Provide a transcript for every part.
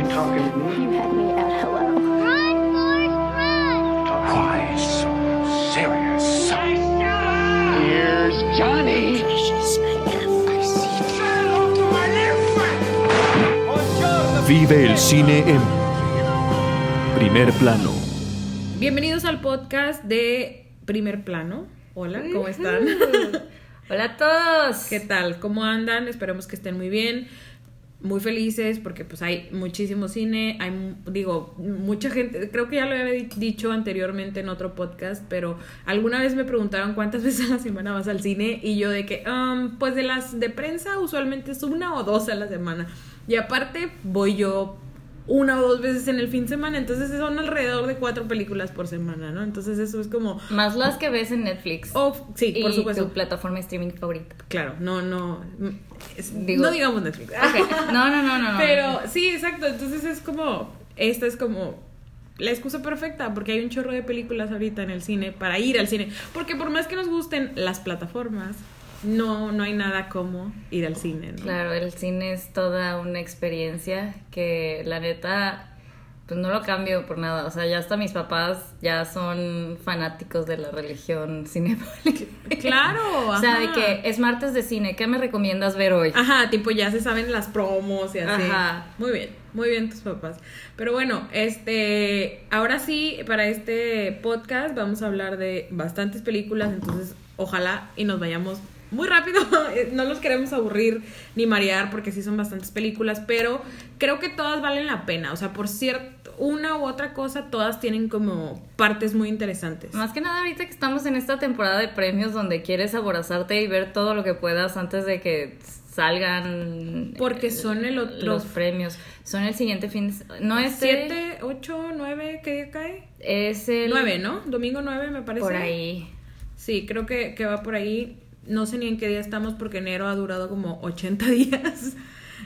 You talking to me? You had me at hello. Run, Forrest, run! Why so serious? Here's Johnny. Vive el cine en primer plano. Bienvenidos al podcast de Primer Plano. Hola, ¿cómo están? Hola a todos. ¿Qué tal? ¿Cómo andan? Esperemos que estén muy bien, muy felices porque pues hay muchísimo cine, hay digo, mucha gente, creo que ya lo había di- dicho anteriormente en otro podcast, pero alguna vez me preguntaron cuántas veces a la semana vas al cine y yo de que, "Um, pues de las de prensa usualmente es una o dos a la semana. Y aparte voy yo una o dos veces en el fin de semana, entonces son alrededor de cuatro películas por semana, ¿no? Entonces eso es como... Más las que ves en Netflix. Oh, sí, por supuesto. tu plataforma de streaming favorita. Claro, no, no. es- Digo- no digamos Netflix. Ok. No, no, no, no, no. Pero sí, exacto. Entonces es como. Esta es como. La excusa perfecta, porque hay un chorro de películas ahorita en el cine para ir al cine. Porque por más que nos gusten las plataformas, no, no hay nada como ir al cine, ¿no? Claro, el cine es toda una experiencia que la neta, pues no lo cambio por nada. O sea, ya hasta mis papás ya son fanáticos de la religión cinemática. Claro, O sea, de que es martes de cine, ¿qué me recomiendas ver hoy? Ajá, tipo ya se saben las promos y así. Ajá. Muy bien, muy bien tus papás. Pero bueno, este, ahora sí, para este podcast vamos a hablar de bastantes películas, entonces ojalá y nos vayamos muy rápido. No los queremos aburrir ni marear porque sí son bastantes películas, pero creo que todas valen la pena. O sea, por cierto, una u otra cosa, todas tienen como partes muy interesantes. Más que nada ahorita que estamos en esta temporada de premios donde quieres aborazarte y ver todo lo que puedas antes de que salgan Porque eh, son el otro- los premios. Son el siguiente fin de no este ¿Siete, ocho, nueve, qué día cae? es el 9, ¿no? Domingo 9 me parece. por ahí. Sí, creo que, que va por ahí. No sé ni en qué día estamos porque enero ha durado como 80 días.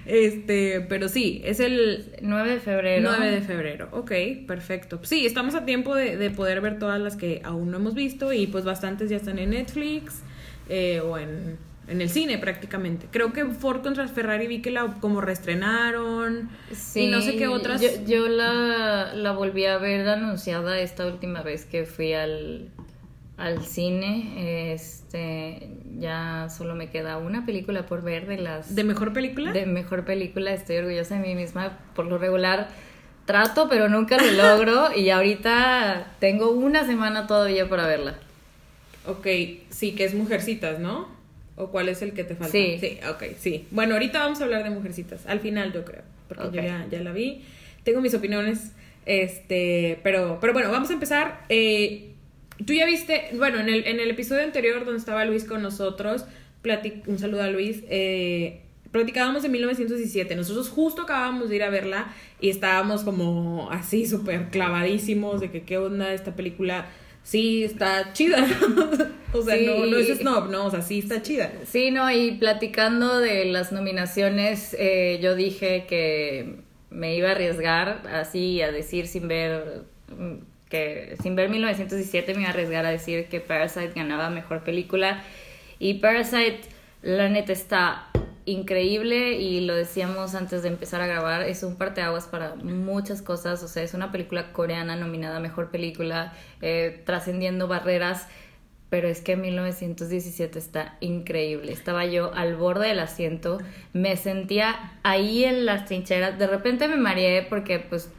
Este, pero sí, es el 9 de febrero. 9 de febrero. Ok, perfecto. Sí, estamos a tiempo de, de poder ver todas las que aún no hemos visto y pues bastantes ya están en Netflix eh, o en, en el cine prácticamente. Creo que Ford contra Ferrari vi que la como reestrenaron y no sé qué otras. Yo, yo la, la volví a ver anunciada esta última vez que fui al, al cine. Este, ya solo me queda una película por ver de las ¿De mejor película? de mejor película. Estoy orgullosa de mí misma. Por lo regular trato, pero nunca lo logro. y ahorita tengo una semana todavía para verla. Ok, sí, que es Mujercitas, ¿no? ¿O cuál es el que te falta? Sí. Sí, ok, sí. Bueno, ahorita vamos a hablar de Mujercitas, al final yo creo, porque yo ya, ya la vi. Tengo mis opiniones, este, pero, pero bueno, vamos a empezar. Eh, Tú ya viste, bueno, en el, en el episodio anterior donde estaba Luis con nosotros, plati- un saludo a Luis, eh, platicábamos de 1917. Nosotros justo acabábamos de ir a verla y estábamos como así súper clavadísimos de que qué onda esta película. Sí, está chida. o sea, Sí. no, no es snob, no, o sea, sí está chida. Sí, no, y platicando de las nominaciones, eh, yo dije que me iba a arriesgar así a decir sin ver mm, sin ver 1917 me iba a arriesgar a decir que Parasite ganaba mejor película. Y Parasite la neta está increíble y lo decíamos antes de empezar a grabar, es un parteaguas para muchas cosas, o sea, es una película coreana nominada mejor película, eh, trascendiendo barreras, pero es que 1917 está increíble. Estaba yo al borde del asiento, me sentía ahí en las trincheras, de repente me mareé porque pues,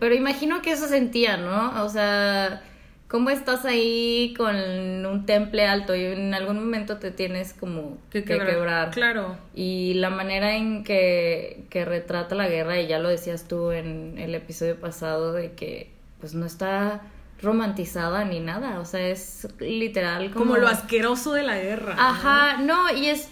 pero imagino que eso sentía, ¿no? O sea, ¿cómo estás ahí con un temple alto y en algún momento te tienes como que, quebrar? Claro. Y la manera en que, que retrata la guerra, y ya lo decías tú en el episodio pasado, de que pues no está romantizada ni nada, o sea, es literal como... Como lo asqueroso de la guerra. ¿no? Ajá, no, y es,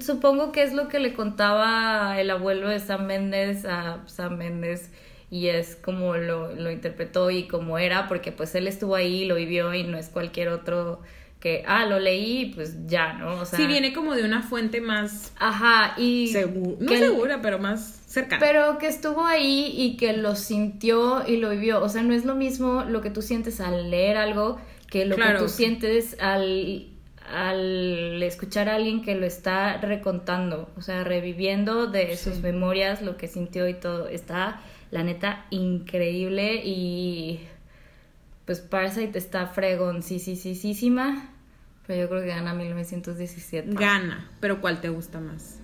supongo que es lo que le contaba el abuelo de Sam Méndez a Sam Méndez y es como lo, lo interpretó y como era, porque pues él estuvo ahí, lo vivió y no es cualquier otro que, ah, lo leí y pues ya, ¿no? O sea, sí, viene como de una fuente más Ajá, y... segura, no que- segura, pero más cercana. Pero que estuvo ahí y que lo sintió y lo vivió. O sea, no es lo mismo lo que tú sientes al leer algo que lo Claro. que tú sientes al, al escuchar a alguien que lo está recontando, o sea, reviviendo de sus memorias lo que sintió y todo, está la neta increíble y pues Parasite está fregoncísima, pero yo creo que gana 1917. Gana, pero ¿cuál te gusta más?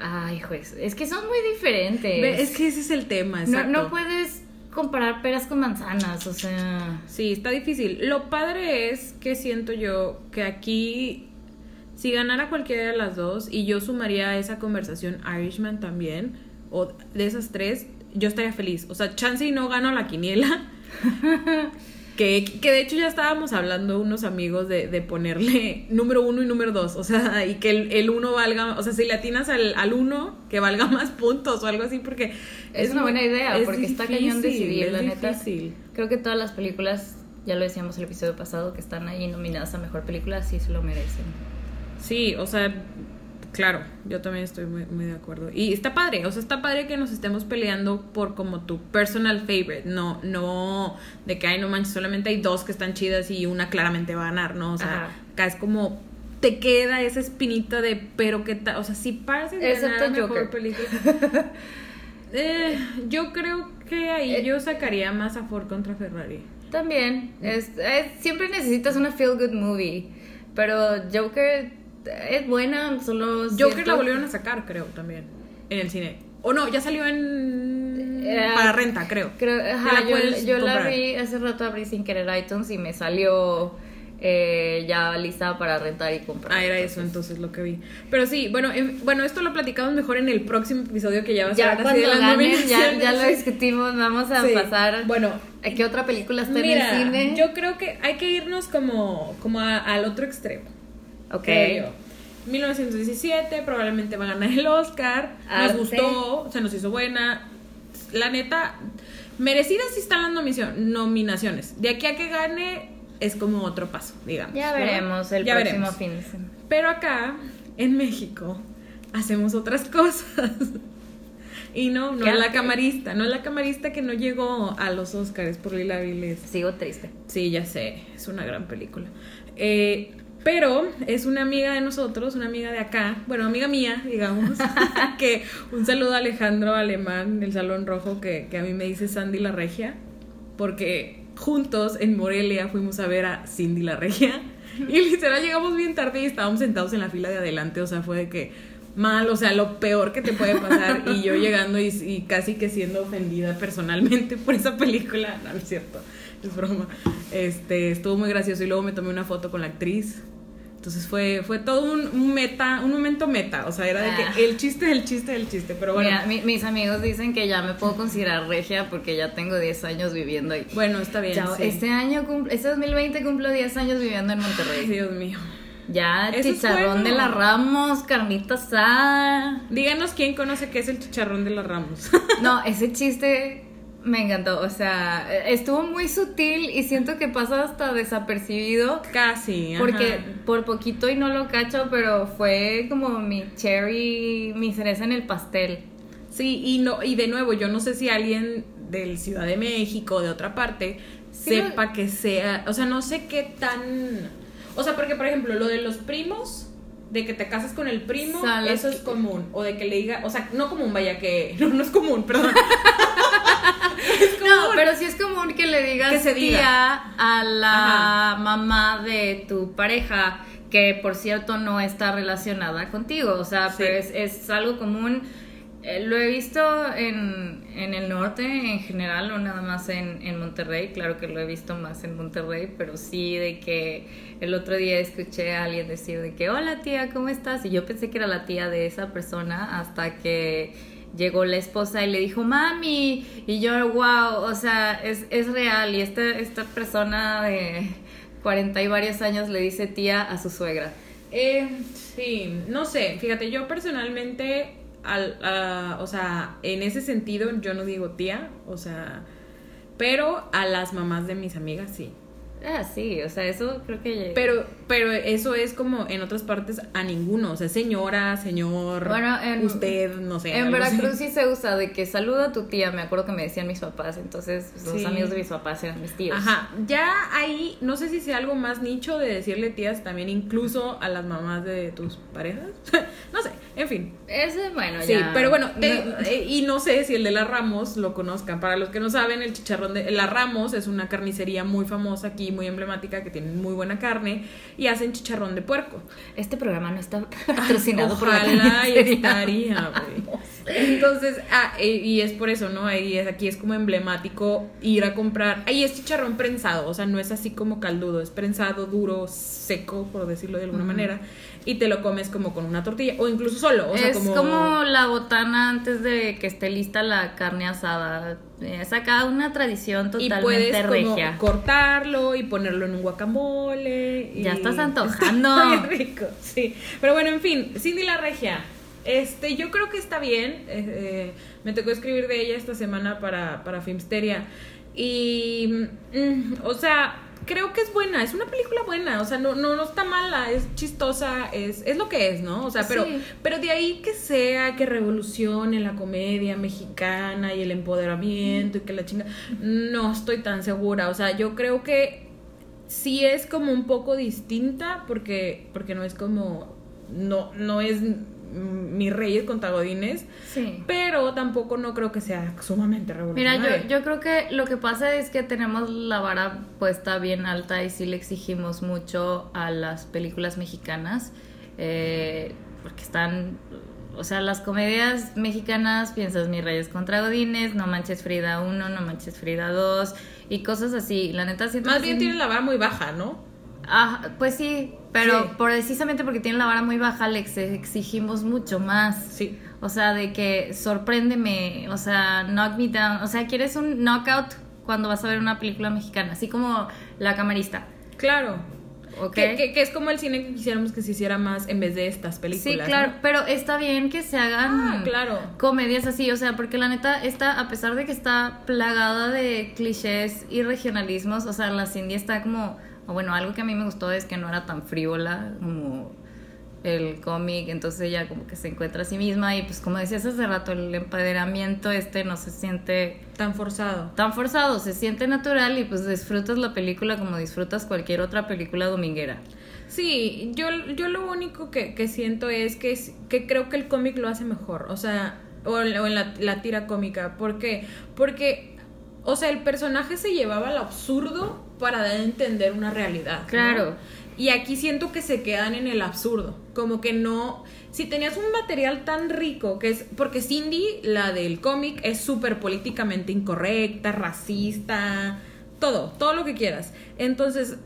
Ay, juez, es que son muy diferentes. Es que ese es el tema, no, exacto. no puedes comparar peras con manzanas, o sea... Sí, está difícil. Lo padre es que siento yo que aquí, si ganara cualquiera de las dos, y yo sumaría a esa conversación Irishman también, o de esas tres, yo estaría feliz. O sea, chance y no gano la quiniela. que, que de hecho ya estábamos hablando unos amigos de, de ponerle número uno y número dos. O sea, y que el, el uno valga, o sea, si le atinas al, al uno, que valga más puntos o algo así, porque Es, una buena idea, es porque está cañón decidir, es la neta. difícil. Creo que todas las películas, ya lo decíamos el episodio pasado, que están ahí nominadas a mejor película, sí se lo merecen. Sí, o sea, claro, yo también estoy muy, muy de acuerdo. Y está padre, o sea, está padre que nos estemos peleando por como tu personal favorite, no, no de que, ay, no manches, solamente hay dos que están chidas y una claramente va a ganar, ¿no? O sea, Ajá. acá es como te queda esa espinita de, pero qué tal, o sea, si Excepto ganar mejor Joker. película. Eh, yo creo que ahí Eh. yo sacaría más a Ford contra Ferrari. También, es, es- siempre necesitas una feel good movie, pero Joker es buena, solo... Joker siento- la volvieron a sacar, creo, también, en el cine. O no, ya salió en... Eh, para renta, creo. Creo, ajá, la yo, yo la vi hace rato abrí sin querer iTunes y me salió eh, ya lista para rentar y comprar. Ah, era eso entonces lo que vi. Pero sí, bueno, en- bueno, esto lo platicamos mejor en el próximo episodio que ya va a ser Ya de las lo discutimos, vamos a Sí. pasar. Bueno, ¿A qué otra película está mira, en el cine? yo creo que hay que irnos como, como a- al otro extremo. Ok. creo yo. 1917, probablemente va a ganar el Oscar. Arte. Nos gustó, se nos hizo buena. La neta, merecidas sí están las nominaciones. De aquí a que gane es como otro paso, digamos. Ya ¿no? veremos el Ya próximo veremos. fin de semana. Pero acá, en México, hacemos otras cosas. Y no, no ¿Qué es la camarista, no es la camarista que no llegó a los Oscars por Lila Viles. Sigo triste. Sí, ya sé, es una gran película. Eh, pero es una amiga de nosotros, una amiga de acá, bueno, amiga mía, digamos, que un saludo a Alejandro Alemán del Salón Rojo, que, que a mí me dice Sandy la Regia, porque juntos en Morelia fuimos a ver a Cindy la Regia, y literal llegamos bien tarde y estábamos sentados en la fila de adelante, o sea, fue de que mal, o sea, lo peor que te puede pasar, y yo llegando y, y casi que siendo ofendida personalmente por esa película, no, no es cierto, es broma, este, estuvo muy gracioso. Y luego me tomé una foto con la actriz, entonces fue, fue todo un, un meta, un momento meta, o sea, era de Ah. que el chiste del chiste del chiste, pero bueno, Mira, mi- mis amigos dicen que ya me puedo considerar regia porque ya tengo 10 años viviendo ahí. bueno, está bien, Chao, sí. Este año, este 2020 cumplo 10 años viviendo en Ay, Monterrey. Dios mío. Ya, Eso chicharrón bueno. de la Ramos, carnita asada. Díganos quién conoce qué es el chicharrón de las Ramos. No, ese chiste me encantó. O sea, estuvo muy sutil y siento que pasa hasta desapercibido. Casi, ajá. Porque por poquito y no lo cacho, pero fue como mi cherry, mi cereza en el pastel. Sí, y no, y de nuevo, yo no sé si alguien del Ciudad de México o de otra parte Sí, sepa que sea, o sea, no sé qué tan, o sea, porque por ejemplo, lo de los primos, de que te casas con el primo, eso es común, o de que le diga, o sea, no común, vaya que, no, no es común, perdón. No, pero sí es común que le digas Que se diga. tía a la Ajá. mamá de tu pareja, que por cierto no está relacionada contigo. O sea, Sí. pero es, es algo común. Eh, lo he visto en, en el norte en general, no nada más en, en Monterrey. Claro que lo he visto más en Monterrey, pero sí de que el otro día escuché a alguien decir de que, hola tía, ¿cómo estás? Y yo pensé que era la tía de esa persona hasta que llegó la esposa y le dijo, mami, y yo, wow, o sea, es, es real. Y esta, esta persona de 40 y varios años le dice tía a su suegra. Eh, sí, no sé, fíjate, yo personalmente, al, o sea, en ese sentido yo no digo tía, o sea, pero a las mamás de mis amigas sí. Ah, sí, o sea, eso creo que... Pero, pero eso es como en otras partes a ninguno. O sea, señora, señor, Bueno, en- usted, no sé. En así. Veracruz sí se usa de que saluda a tu tía, me acuerdo que me decían mis papás, entonces los Sí. amigos de mis papás eran mis tíos. Ajá, ya ahí, no sé si sea algo más nicho de decirle tías también incluso a las mamás de tus parejas. no sé, en fin. Ese, bueno, Sí, ya. pero bueno, te- No- eh, y no sé si el de la Ramos lo conozcan. Para los que no saben, el chicharrón de la Ramos es una carnicería muy famosa aquí, muy emblemática, que tienen muy buena carne y hacen chicharrón de puerco. Este programa no está patrocinado por la Ojalá y carnicería. estaría, güey. Entonces, ah, eh, y es por eso, ¿no? Ahí es, aquí es como emblemático ir a comprar. Ahí es chicharrón prensado, o sea, no es así como caldudo, es prensado, duro, seco, por decirlo de alguna manera, y te lo comes como con una tortilla, o incluso solo, o sea, es como... como... la botana antes de que esté lista la carne asada. Es acá una tradición y totalmente puedes como regia. cortarlo y ponerlo en un guacamole. y- Ya estás antojando. Está bien rico, sí. Pero bueno, en fin, Cindy la Regia. Este, yo creo que está bien. eh, eh, me tocó escribir de ella esta semana para, para Filmsteria. Y, mm, o sea, creo que es buena. Es una película buena. O sea, no, no, no está mala. Es chistosa. Es, es lo que es, ¿no? O sea, pero, Sí. pero de ahí que sea, que revolucione la comedia mexicana y el empoderamiento y que la chinga. No estoy tan segura. O sea, yo creo que sí es como un poco distinta porque, porque no es como. No, no es mis reyes contra godines. Sí. Pero tampoco no creo que sea sumamente Mira, revolucionaria. yo, yo creo que lo que pasa es que tenemos la vara puesta bien alta y sí le exigimos mucho a las películas mexicanas, eh, porque están, o sea, las comedias mexicanas, piensas Mi Reyes contra Godines, No Manches Frida 1, No Manches Frida 2 y cosas así. La neta siento Más que bien sí- tiene la vara muy baja, ¿no? Ajá, pues sí, pero Sí. precisamente porque tienen la vara muy baja le ex- exigimos mucho más. Sí. O sea, de que sorpréndeme, o sea, knock me down. O sea, quieres un knockout cuando vas a ver una película mexicana, así como La Camarista. Claro. ¿Ok? Que, que- que es como el cine que quisiéramos que se hiciera más en vez de estas películas. sí, claro, ¿no? pero está bien que se hagan Ah, claro. comedias así, o sea, porque la neta, esta, a pesar de que está plagada de clichés y regionalismos, o sea, la Cindy está como, o bueno, algo que a mí me gustó es que no era tan frívola como el cómic, entonces ella como que se encuentra a sí misma y pues como decías hace rato, el empoderamiento este no se siente Tan forzado. tan forzado, se siente natural y pues disfrutas la película como disfrutas cualquier otra película dominguera. Sí, yo, yo lo único que, que siento es que, que creo que el cómic lo hace mejor, o sea, o, o en la, la tira cómica. ¿Por qué? Porque, o sea, el personaje se llevaba al absurdo para dar a entender una realidad. ¿no? Claro. Y aquí siento que se quedan en el absurdo, como que no... Si tenías un material tan rico, que es... Porque Cindy, la del cómic, es súper políticamente incorrecta, racista, todo, todo lo que quieras. Entonces,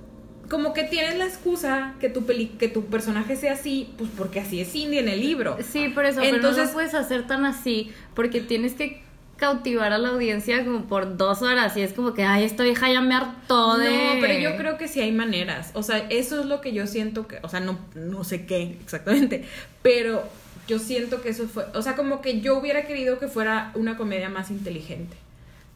como que tienes la excusa que tu, peli que tu personaje sea así, pues porque así es Cindy en el libro. Sí, por eso, pero no Entonces- lo puedes hacer tan así, porque tienes que cautivar a la audiencia como por dos horas y es como que, ay, esta vieja ya me hartó de... No, pero yo creo que sí hay maneras. O sea, eso es lo que yo siento que, o sea, no, no sé qué exactamente, pero yo siento que eso fue, o sea, como que yo hubiera querido que fuera una comedia más inteligente.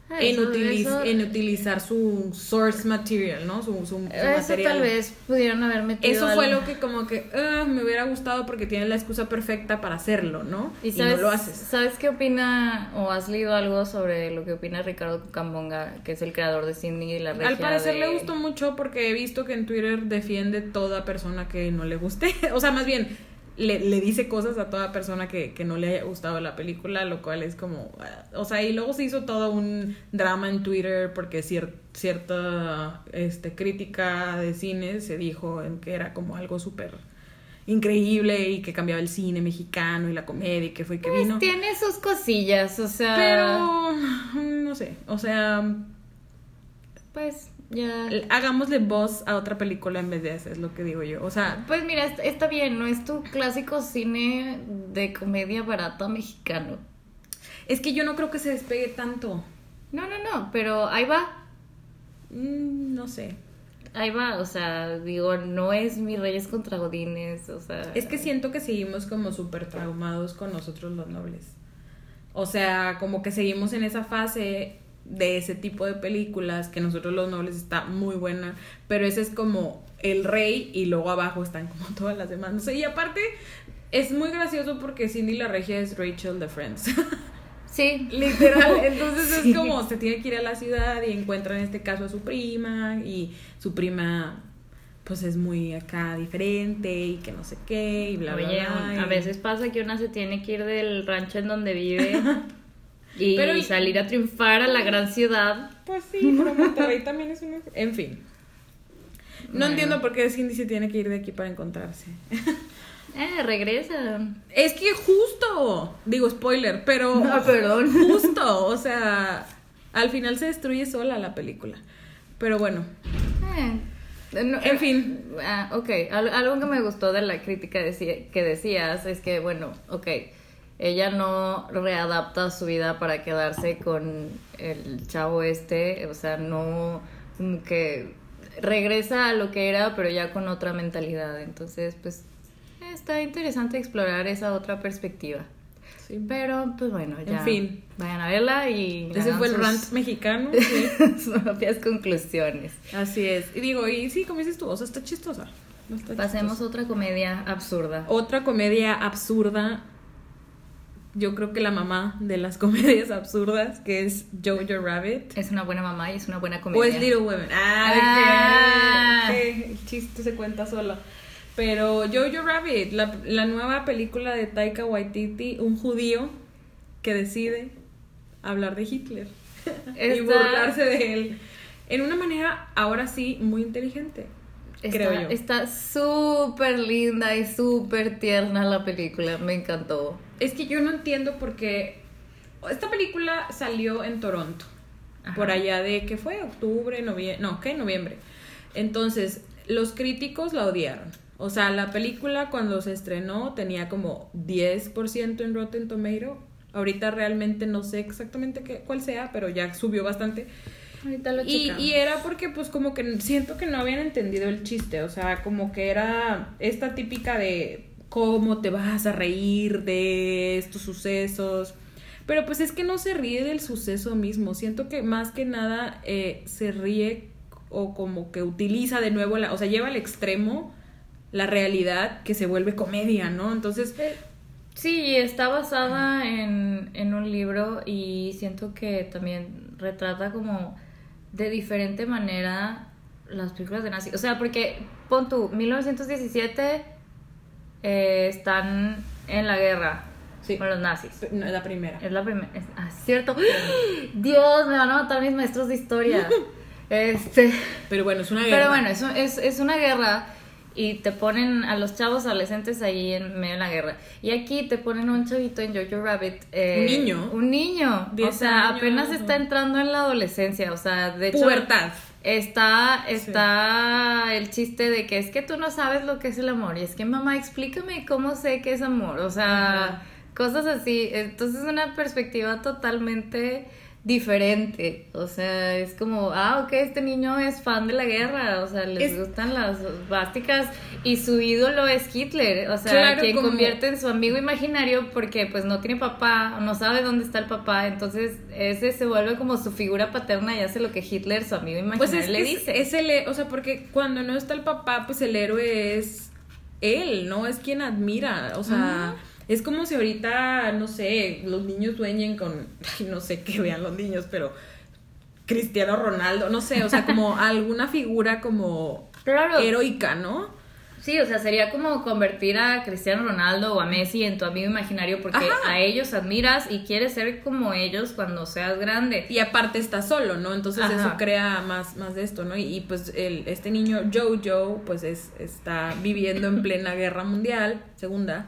Ay, en, utiliz- eso- en utilizar su source material, ¿no? Su, su, su Eso material. tal vez pudieron haber metido Eso fue lo que como que ah, me hubiera gustado porque tienes la excusa perfecta para hacerlo, ¿no? ¿Y, sabes, no lo haces. ¿Sabes qué opina o has leído algo sobre lo que opina Ricardo Cambonga, que es el creador de Cindy y la regia Al parecer de- le gustó mucho porque he visto que en Twitter defiende toda persona que no le guste. o sea, más bien, le, le dice cosas a toda persona que, que no le haya gustado la película, lo cual es como... ah, O sea, y luego se hizo todo un drama en Twitter porque cier- cierta este, crítica de cine se dijo en que era como algo súper increíble y que cambiaba el cine mexicano y la comedia y que fue y que Pues vino. tiene sus cosillas, o sea... Pero, no sé, o sea, Pues ya... hagámosle voz a otra película en vez de esa, es lo que digo yo. O sea, Pues mira, est- está bien, no es tu clásico cine de comedia barata mexicano. es que yo no creo que se despegue tanto. No, no, no, pero ahí va, Mm, no sé. ahí va, o sea, digo, no es mi Reyes contra Godines, o sea... Es que siento que seguimos como súper traumados con nosotros los nobles. O sea, como que seguimos en esa fase de ese tipo de películas, que nosotros los nobles está muy buena, pero ese es como el rey y luego abajo están como todas las demás. No sé, y aparte es muy gracioso porque Cindy la regia es Rachel de Friends. Sí. Literal, entonces Sí. es como se tiene que ir a la ciudad y encuentra en este caso a su prima y su prima pues es muy acá diferente y que no sé qué y bla bla Oye, bla. a veces pasa que una se tiene que ir del rancho en donde vive y Pero y- salir a triunfar a la gran ciudad. Pues sí, pero Monterrey también es un... En fin. No Bueno. entiendo por qué Cindy se tiene que ir de aquí para encontrarse. Eh, regresa. Es que justo, digo spoiler, pero... No, perdón. Justo, o sea, al final se destruye sola la película. Pero bueno, Eh, no, en fin. Ah, ok, Al- algo que me gustó de la crítica que decías es que, bueno, ok, ella no readapta su vida para quedarse con el chavo este, o sea, no como que regresa a lo que era, pero ya con otra mentalidad. Entonces, pues, está interesante explorar esa otra perspectiva. Sí. Pero, pues bueno, ya. En fin. Vayan a verla y. Ese fue el sus- rant mexicano. sí. sus propias conclusiones. Así es. Y digo, y sí, como dices tú, o sea, está chistosa. No está Pasemos chistosa. otra comedia absurda. Otra comedia absurda. Yo creo que la mamá de las comedias absurdas, que es Jojo Rabbit. Es una buena mamá y es una buena O comedia. es Little Women. Ah, Ah. que- que el chiste se cuenta solo. Pero Jojo Rabbit, la, la nueva película de Taika Waititi, un judío que decide hablar de Hitler y Está- burlarse de él. En una manera, ahora sí, muy inteligente. Está- creo yo. Está súper linda y súper tierna la película. Me encantó. Es que yo no entiendo por qué. Esta película salió en Toronto. Ajá. Por allá de, ¿qué fue? Octubre, noviembre. No, ¿qué? Noviembre. Entonces, los críticos la odiaron. O sea, la película cuando se estrenó tenía como 10% en Rotten Tomato. Ahorita realmente no sé exactamente qué, cuál sea, pero ya subió bastante. Ahorita lo Y, y era porque pues como que siento que no habían entendido el chiste, o sea, como que era esta típica de cómo te vas a reír de estos sucesos. Pero pues es que no se ríe del suceso mismo, siento que más que nada eh, se ríe o como que utiliza de nuevo, la, o sea, lleva al extremo la realidad que se vuelve comedia, ¿no? Entonces, Sí, está basada en, en un libro y siento que también retrata como de diferente manera las películas de nazis. O sea, porque pon tú, 1917 eh, están en la guerra Sí. con los nazis. no, la primera. Es la primera. Ah, cierto. Dios, me van a matar mis maestros de historia. Este. Pero bueno, es una guerra. Pero bueno, es, es, es una guerra y te ponen a los chavos adolescentes ahí en medio de la guerra. Y aquí te ponen un chavito en Jojo Rabbit. eh, Un niño. Un niño. O sea, años. apenas está entrando en la adolescencia. O sea, de hecho. Pubertad. Está, está el chiste de que es que tú no sabes lo que es el amor. Y es que, mamá, explícame cómo sé que es amor. O sea, cosas así. Entonces, es una perspectiva totalmente diferente. O sea, es como, ah, ok, este niño es fan de la guerra. O sea, les Es- gustan las básicas. Y su ídolo es Hitler. O sea, Claro, quien como- convierte en su amigo imaginario porque, pues, no tiene papá, no sabe dónde está el papá. Entonces, ese se vuelve como su figura paterna y hace lo que Hitler, su amigo imaginario, Pues es le dice. es, el, o sea, porque cuando no está el papá, pues el héroe es él, ¿no? Es quien admira, o sea, es como si ahorita, no sé, los niños sueñen con, ay, no sé qué vean los niños, pero Cristiano Ronaldo, no sé, o sea, como alguna figura como Claro. heroica, ¿no? Sí, o sea, sería como convertir a Cristiano Ronaldo o a Messi en tu amigo imaginario porque Ajá. a ellos admiras y quieres ser como ellos cuando seas grande. Y aparte está solo, ¿no? Entonces Ajá. eso crea más, más de esto, ¿no? Y, y, pues el, este niño Jojo, pues es, está viviendo en plena guerra mundial, segunda,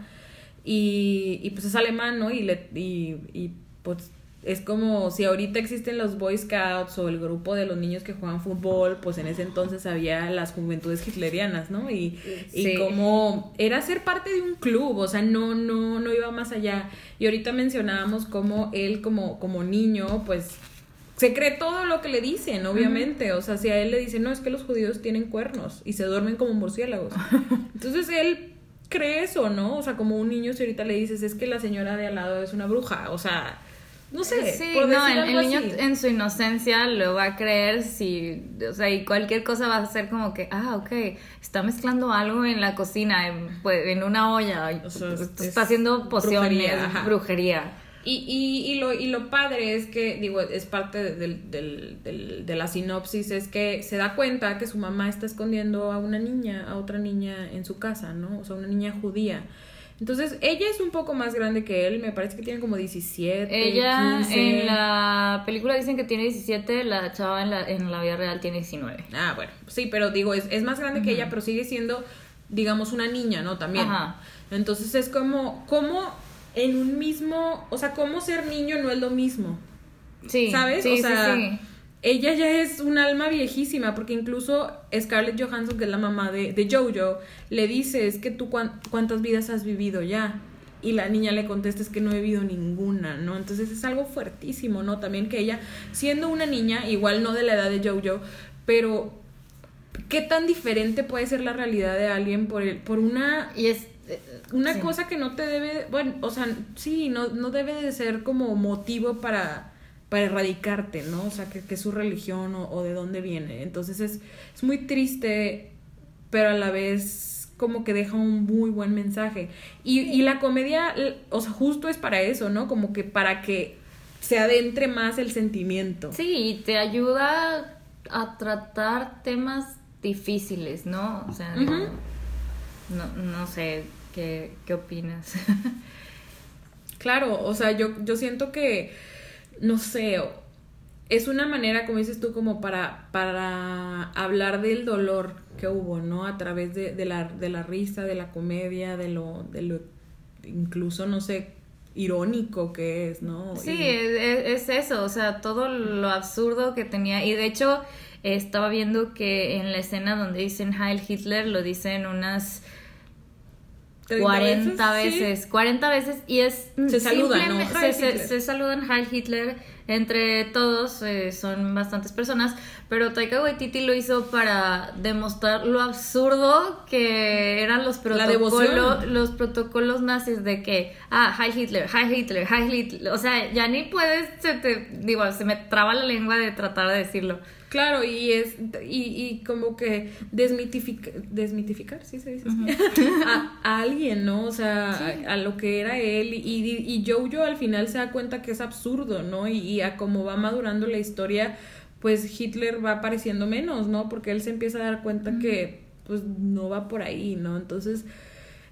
y, y pues es alemán, ¿no? Y, le, y, y pues es como si ahorita existen los Boy Scouts o el grupo de los niños que juegan fútbol, pues en ese entonces había las juventudes hitlerianas, ¿no? Y, y como era ser parte de un club, o sea, no, no, no iba más allá. Y ahorita mencionábamos cómo él como, como niño, pues se cree todo lo que le dicen, obviamente. O sea, si a él le dicen, no, es que los judíos tienen cuernos y se duermen como murciélagos. Entonces él cree eso, ¿no? O sea, como un niño, si ahorita le dices, es que la señora de al lado es una bruja, o sea, no sé, Sí, por no, el, el niño así. en su inocencia lo va a creer si, o sea, y cualquier cosa va a ser como que, ah, ok, está mezclando algo en la cocina, en, pues, en una olla, O sea, es- está es haciendo pociones, brujería, ajá. brujería. Y, y, y, lo, y lo padre es que, digo, es parte de, del- del- del- de la sinopsis, es que se da cuenta que su mamá está escondiendo a una niña, a otra niña en su casa, ¿no? O sea, una niña judía. Entonces, ella es un poco más grande que él, me parece que tiene como 17. Ella 15. en la película dicen que tiene 17, la chava en la, en la vida real tiene 19. Ah, bueno, sí, pero digo, es, es más grande que ella, pero sigue siendo, digamos, una niña, ¿no? También. Ajá. Entonces es como, como en un mismo, o sea, como ser niño no es lo mismo. Sí, ¿Sabes? Sí, o sea, sí, sí. ella ya es un alma viejísima, porque incluso Scarlett Johansson, que es la mamá de, de Jojo, le dice, es que tú cuán- cuántas vidas has vivido ya. Y la niña le contesta, es que no he vivido ninguna, ¿no? Entonces es algo fuertísimo, ¿no? También que ella, siendo una niña, igual no de la edad de Jojo, pero ¿qué tan diferente puede ser la realidad de alguien por, el, por una Y es... eh, una sí. cosa que no te debe, bueno, o sea, sí, no, no debe de ser como motivo para, para erradicarte, ¿no? O sea, que, que es su religión o, o de dónde viene. Entonces es, es muy triste, pero a la vez como que deja un muy buen mensaje. Y, y la comedia, o sea, justo es para eso, ¿no? Como que para que se adentre más el sentimiento. Sí, y te ayuda a tratar temas difíciles, ¿no? O sea, no, no sé, ¿qué, qué opinas? Claro, o sea, yo, yo siento que, no sé, es una manera, como dices tú, como para, para hablar del dolor que hubo, ¿no? A través de, de la, de la risa, de la comedia, de lo, de lo incluso, no sé, irónico que es, ¿no? Sí, Y- es, es eso, o sea, todo lo absurdo que tenía. Y de hecho, estaba viendo que en la escena donde dicen Heil Hitler lo dicen unas 30 40 veces, sí. veces, 40 veces y es Se saludan, ¿no? se, se- saludan Heil Hitler entre todos, eh, son bastantes personas, pero Taika Waititi lo hizo para demostrar lo absurdo que eran los protocolos, los protocolos nazis de que, ah, Heil Hitler, Heil Hitler, Heil Hitler, o sea, ya ni puedes, se te, digo, se me traba la lengua de tratar de decirlo. Claro, y es y, y como que desmitificar, desmitificar, sí se dice así, a, a alguien, ¿no? O sea, a, a lo que era él y, y, y Jojo al final se da cuenta que es absurdo, ¿no? Y, y a cómo va madurando la historia, pues Hitler va apareciendo menos, ¿no? Porque él se empieza a dar cuenta que pues no va por ahí, ¿no? Entonces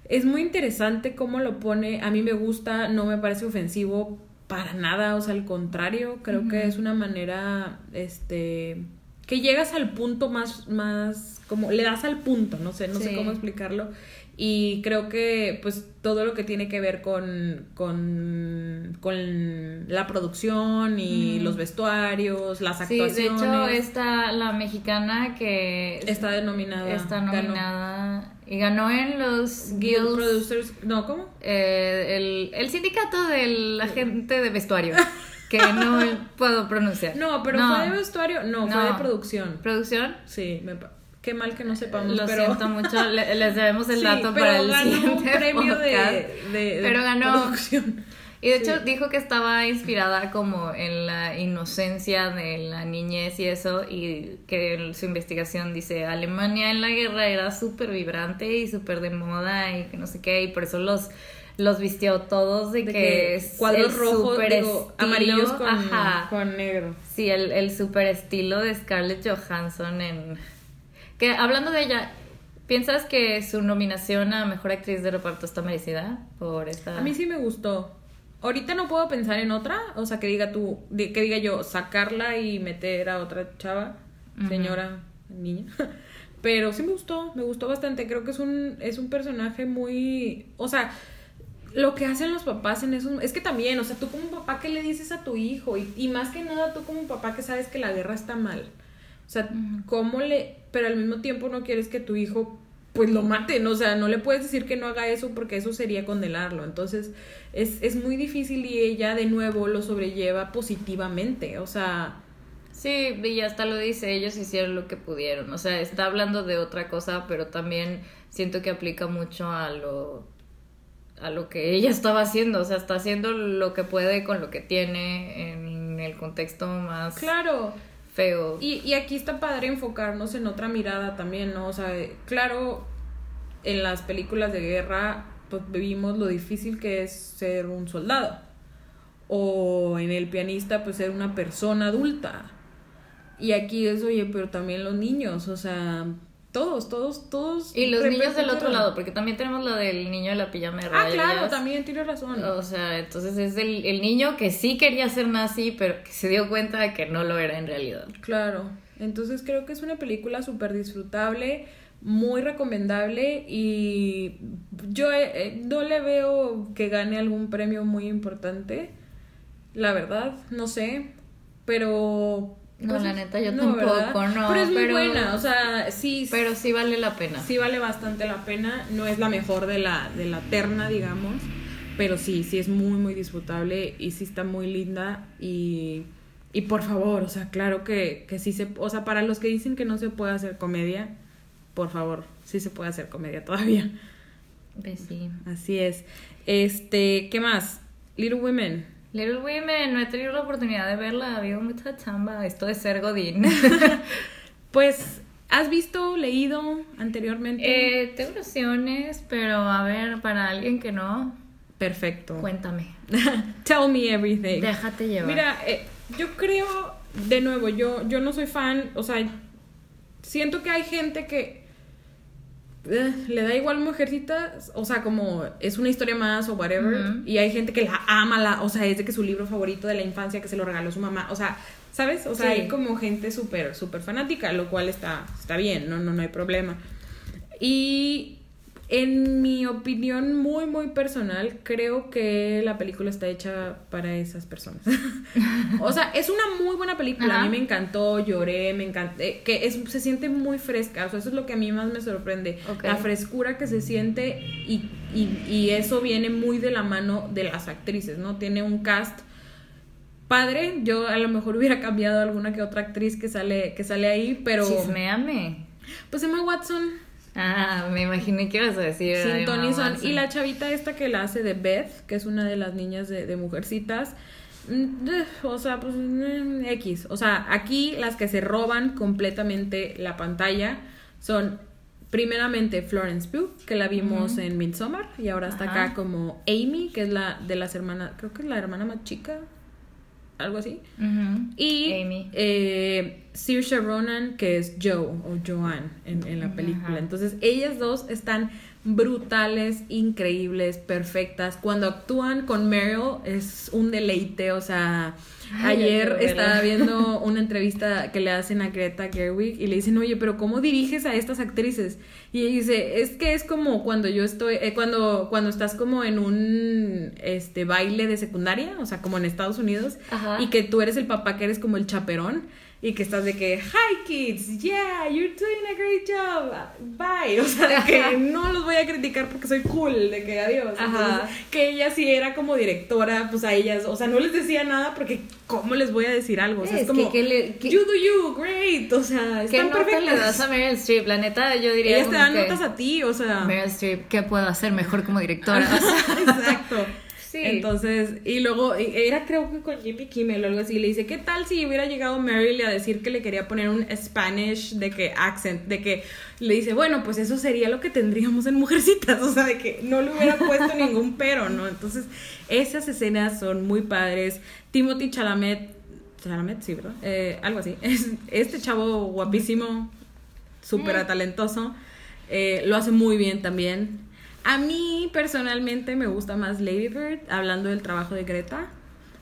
es muy interesante cómo lo pone, a mí me gusta, no me parece ofensivo para nada, o sea, al contrario, creo que es una manera, este, que llegas al punto más, más, como, le das al punto, no sé, no sé cómo explicarlo, y creo que, pues, todo lo que tiene que ver con, con, con la producción y los vestuarios, las Sí, actuaciones. de hecho, está la mexicana que Está denominada. está ganó. nominada y ganó en los Guild Guilds Producers, no, ¿cómo? eh, el, el sindicato de la gente de vestuario, que no puedo pronunciar. No, pero fue de vestuario, no, fue de producción. ¿Producción? Sí, me qué mal que no sepamos, Lo pero siento mucho, le- les debemos el Sí, dato para el un premio de, podcast. de- de Pero ganó. producción. Y de hecho Sí. dijo que estaba inspirada como en la inocencia de la niñez y eso, y que en su investigación dice, Alemania en la guerra era súper vibrante y súper de moda y que no sé qué, y por eso los, los vistió todos de, De que, cuadros rojos, digo, amarillos con negro. Sí, el, el super estilo de Scarlett Johansson en... Que hablando de ella, ¿piensas que su nominación a Mejor Actriz de Reparto está merecida por esta...? A mí sí me gustó. Ahorita no puedo pensar en otra, o sea, que diga tú, que diga yo, sacarla y meter a otra chava, señora, niña. Pero sí me gustó, me gustó bastante. Creo que es un, es un personaje muy, o sea, lo que hacen los papás en eso, es que también, o sea, tú como papá, ¿qué le dices a tu hijo? Y, y más que nada tú como papá que sabes que la guerra está mal. O sea, ¿cómo le, pero al mismo tiempo no quieres que tu hijo pues lo maten, o sea, no le puedes decir que no haga eso porque eso sería condenarlo. Entonces, es, es muy difícil y ella de nuevo lo sobrelleva positivamente, o sea, Sí, y hasta lo dice, ellos hicieron lo que pudieron. O sea, está hablando de otra cosa, pero también siento que aplica mucho a lo a lo que ella estaba haciendo, o sea, está haciendo lo que puede con lo que tiene en el contexto más Claro. Y, y aquí está padre enfocarnos en otra mirada también, ¿no? O sea, claro, en las películas de guerra, pues vivimos lo difícil que es ser un soldado. O en el pianista, pues ser una persona adulta. Y aquí es, oye, pero también los niños, o sea, todos, todos, todos. Y los niños del otro lado, porque también tenemos la del niño de la pijama de Ah, rayas. claro, también tienes razón. O sea, entonces es el, el niño que sí quería ser nazi, pero que se dio cuenta de que no lo era en realidad. Claro, entonces creo que es una película súper disfrutable, muy recomendable y yo eh, eh, no le veo que gane algún premio muy importante, la verdad, no sé, pero... No, pues, la neta, yo tampoco, no, Pero es muy pero- buena, o sea, sí, Pero sí vale la pena. sí vale bastante la pena, no es la mejor de la, de la terna, digamos, pero sí, sí es muy, muy disfrutable y sí está muy linda y, y por favor, o sea, claro que, que sí se, o sea, para los que dicen que no se puede hacer comedia, por favor, sí se puede hacer comedia todavía, Pues sí. así es. Este, ¿qué más? Little Women. Little Women, no he tenido la oportunidad de verla, ha habido mucha chamba, esto de ser Godín. Pues, ¿has visto, leído anteriormente? eh, tengo nociones, pero a ver, para alguien que no, Perfecto. cuéntame. Tell me everything. Déjate llevar. Mira, eh, yo creo, de nuevo, yo, yo no soy fan, o sea, siento que hay gente que eh, le da igual mujercitas, o sea, como es una historia más o whatever, y hay gente que la ama, la, o sea, es de que su libro favorito de la infancia que se lo regaló su mamá, o sea, ¿sabes? O sea, Sí. hay como gente súper, súper fanática, lo cual está, está bien, no, no, no hay problema. Y en mi opinión muy, muy personal, creo que la película está hecha para esas personas. o sea, es una muy buena película. A mí me encantó, lloré, me encantó. que es, se siente muy fresca. O sea, eso es lo que a mí más me sorprende. La frescura que se siente y, y, y eso viene muy de la mano de las actrices, ¿no? Tiene un cast padre. Yo a lo mejor hubiera cambiado alguna que otra actriz que sale, que sale ahí, pero. Chismeame. Pues Emma Watson. Ah, me imaginé que ibas a decir. Sin Tony Son. Y la chavita esta que la hace de Beth, que es una de las niñas de, de Mujercitas. mm, eh, O sea, pues mm, X. O sea, aquí las que se roban completamente la pantalla son primeramente Florence Pugh, que la vimos en Midsommar, y ahora está Ajá. acá como Amy, que es la de las hermanas, creo que es la hermana más chica, algo así. Y Amy. eh, Saoirse Ronan, que es Joe o Joanne en, en la película. Entonces, ellas dos están brutales, increíbles, perfectas. Cuando actúan con Meryl es un deleite, o sea... Ay, ayer estaba viendo una entrevista que le hacen a Greta Gerwig y le dicen, oye, pero ¿cómo diriges a estas actrices? Y ella dice, es que es como cuando yo estoy, eh, cuando, cuando estás como en un este baile de secundaria, o sea, como en Estados Unidos, Ajá. y que tú eres el papá que eres como el chaperón y que estás de que, hi kids, yeah, you're doing a great job, bye, o sea, que no los voy a criticar porque soy cool, de que adiós. Ajá. Entonces, que ella sí era como directora, pues a ellas, o sea, no les decía nada porque ¿cómo les voy a decir algo? O sea, es, Es como, que- que le- que- you do you, great, o sea, ¿Qué están nota le das perfectas. a Meryl Streep? La neta, yo diría. Ellas te dan que, notas a ti, o sea. Meryl Streep, ¿qué puedo hacer mejor como directora? Exacto. Sí. Entonces, y luego era creo que con Jimmy Kimmel o algo así, le dice, ¿qué tal si hubiera llegado Meryl a decir que le quería poner un Spanish de que accent, de que le dice, bueno, pues eso sería lo que tendríamos en Mujercitas, o sea, de que no le hubiera puesto ningún pero, ¿no? Entonces, esas escenas son muy padres. Timothy Chalamet, Chalamet, sí, ¿verdad? Eh, algo así. Es, este chavo guapísimo, súper talentoso, eh, lo hace muy bien también. A mí personalmente me gusta más Lady Bird, hablando del trabajo de Greta,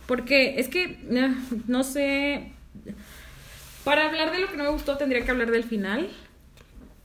porque es que, eh, no sé, para hablar de lo que no me gustó tendría que hablar del final.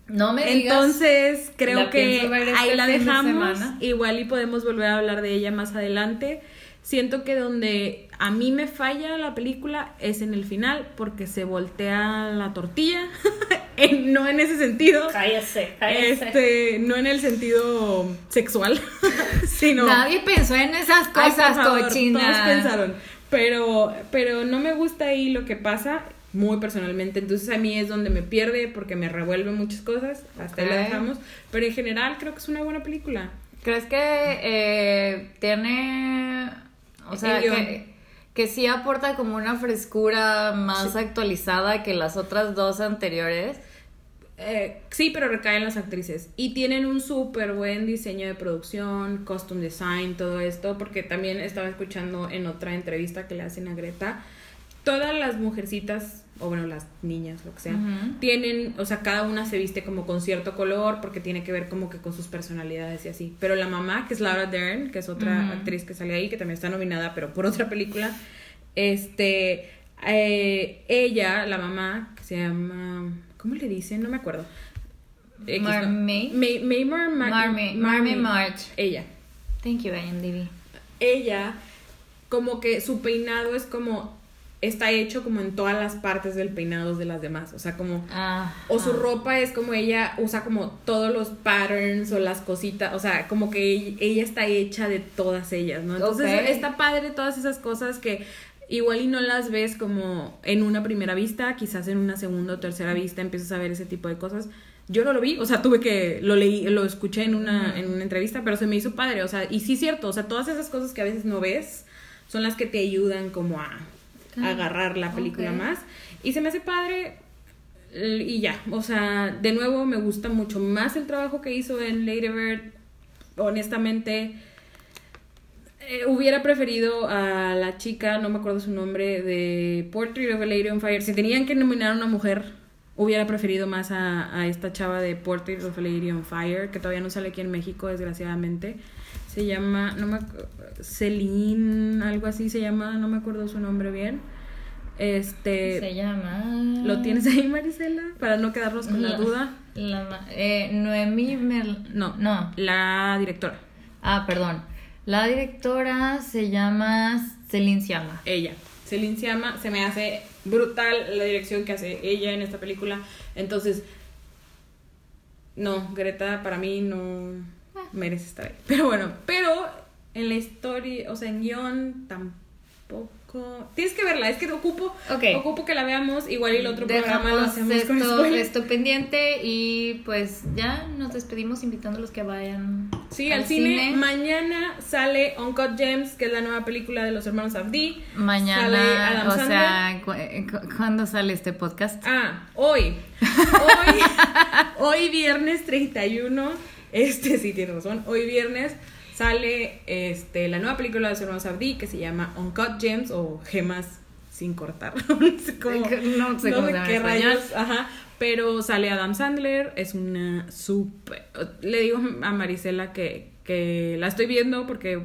No me digas. Entonces creo La que este ahí la dejamos, igual y podemos volver a hablar de ella más adelante. Siento que donde a mí me falla la película es en el final, porque se voltea la tortilla, En- no en ese sentido. Cállese, Este, no en el sentido sexual, sino Nadie pensó en esas cosas, favor, cochinas. Todos pensaron. Pero, pero no me gusta ahí lo que pasa, muy personalmente. Entonces a mí es donde me pierde porque me revuelve muchas cosas. Hasta ahí la dejamos. Pero en general creo que es una buena película. ¿Crees que eh, tiene, o sea, que, que sí aporta como una frescura más actualizada que las otras dos anteriores? Eh, sí, pero recaen las actrices. Y tienen un súper buen diseño de producción, costume design, todo esto, porque también estaba escuchando en otra entrevista que le hacen a Greta. Todas las mujercitas, o bueno, las niñas, lo que sea, tienen, o sea, cada una se viste como con cierto color, porque tiene que ver como que con sus personalidades y así. Pero la mamá, que es Laura Dern, que es otra actriz que sale ahí, que también está nominada, pero por otra película, este, eh, ella, la mamá, que se llama, ¿cómo le dicen? No me acuerdo. X, ¿no? Marmee. May, Maymar Ma- Marmee, Marmee March. Ella. Thank you, IMDb. Ella, como que su peinado es como, está hecho como en todas las partes del peinado de las demás. O sea, como... O su ropa es como ella usa como todos los patterns o las cositas, o sea, como que ella, está hecha de todas ellas, ¿no? Entonces está padre todas esas cosas que igual y no las ves como en una primera vista, quizás en una segunda o tercera vista empiezas a ver ese tipo de cosas. Yo no lo vi, o sea, tuve que, lo leí, lo escuché en una, en una entrevista, pero se me hizo padre, o sea, y sí es cierto, o sea, todas esas cosas que a veces no ves son las que te ayudan como a agarrar la película más. Y se me hace padre, y ya, o sea, de nuevo me gusta mucho más el trabajo que hizo en Lady Bird. Honestamente, eh, hubiera preferido a la chica, no me acuerdo su nombre, de Portrait of a Lady on Fire. Si tenían que nominar a una mujer, hubiera preferido más a, a esta chava de Portrait of a Lady on Fire, que todavía no sale aquí en México, desgraciadamente. Se llama, no me Celine, algo así se llama, no me acuerdo su nombre bien. Este, Se llama... ¿Lo tienes ahí, Marisela? Para no quedarnos con la, duda. la eh, Noemí Merl... No, No. La directora. Ah, perdón. La directora se llama Celine Sciamma. Ella. Celine Sciamma. Se me hace brutal la dirección que hace ella en esta película. Entonces, no, Greta para mí no merece estar ahí. Pero bueno, pero en la historia, o sea, en guion tampoco. Tienes que verla, es que ocupo, ocupo que la veamos. Igual y el otro programa lo hacemos con esto, spoilers. esto pendiente y pues ya nos despedimos invitándolos que vayan Sí, al, cine. Mañana sale Uncut Gems, que es la nueva película de los hermanos Abdi. Sale Mañana, Adam o Sandler. sea, cu- eh, cu- ¿cuándo sale este podcast? Ah, hoy. Hoy, hoy viernes 31. Este sí tiene razón. Hoy viernes sale este, la nueva película de los hermanos Abdi que se llama Uncut Gems o Gemas sin cortar. no sé cómo. No sé cómo se llama qué rayos. Ajá. Pero sale Adam Sandler. Es una súper. Le digo a Marisela que, que la estoy viendo porque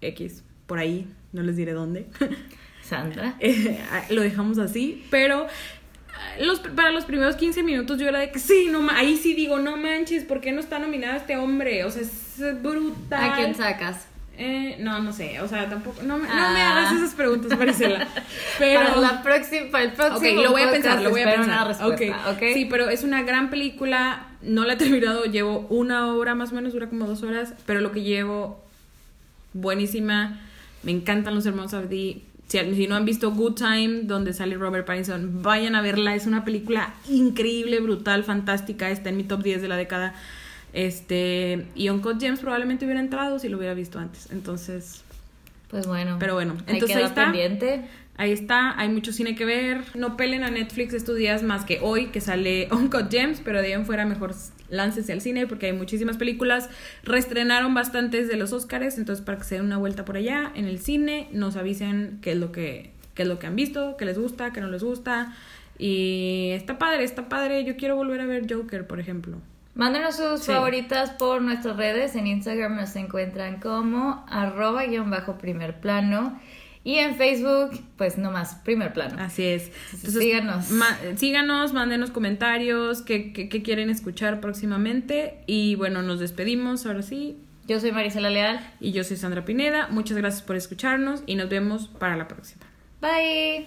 X, por ahí. No les diré dónde. Sandra. Eh, lo dejamos así, pero eh, los, para los primeros 15 minutos yo era de que sí, no, ahí sí digo, no manches, ¿por qué no está nominado este hombre? O sea, es brutal. ¿A quién sacas? Eh, no, no sé, o sea, tampoco, no, me- no Ah. me hagas esas preguntas, Maricela. Pero... Para, la próxima, para el próximo Ok, lo voy a pensar, lo voy a pensar. una respuesta, Ok. ¿ok? Sí, pero es una gran película. No la he terminado, llevo una hora más o menos, dura como dos horas. Pero lo que llevo, buenísima. Me encantan los hermanos Abdi. Si, si no han visto Good Time, donde sale Robert Pattinson, vayan a verla. Es una película increíble, brutal, fantástica. Está en mi top 10 de la década. Este, y Uncut Gems probablemente hubiera entrado si lo hubiera visto antes. Entonces, Pues bueno. Pero bueno, entonces ahí está. pendiente. Ahí está, hay mucho cine que ver. No pelen a Netflix estos días más que hoy, que sale Uncut Gems, pero de ahí en fuera mejor láncese al cine porque hay muchísimas películas. Reestrenaron bastantes de los Oscars, entonces para que se den una vuelta por allá en el cine, nos avisen qué es lo que, qué es lo que han visto, qué les gusta, qué no les gusta. Y está padre, está padre. Yo quiero volver a ver Joker, por ejemplo. Mándenos sus Sí. favoritas por nuestras redes. En Instagram nos encuentran como arroba guion bajo primer plano. Y en Facebook, pues nomás primer plano. Así es. Síganos. ma- síganos, mándenos comentarios, qué, qué, qué quieren escuchar próximamente. Y bueno, nos despedimos ahora sí. Yo soy Marisela Leal. Y yo soy Sandra Pineda. Muchas gracias por escucharnos y nos vemos para la próxima. Bye.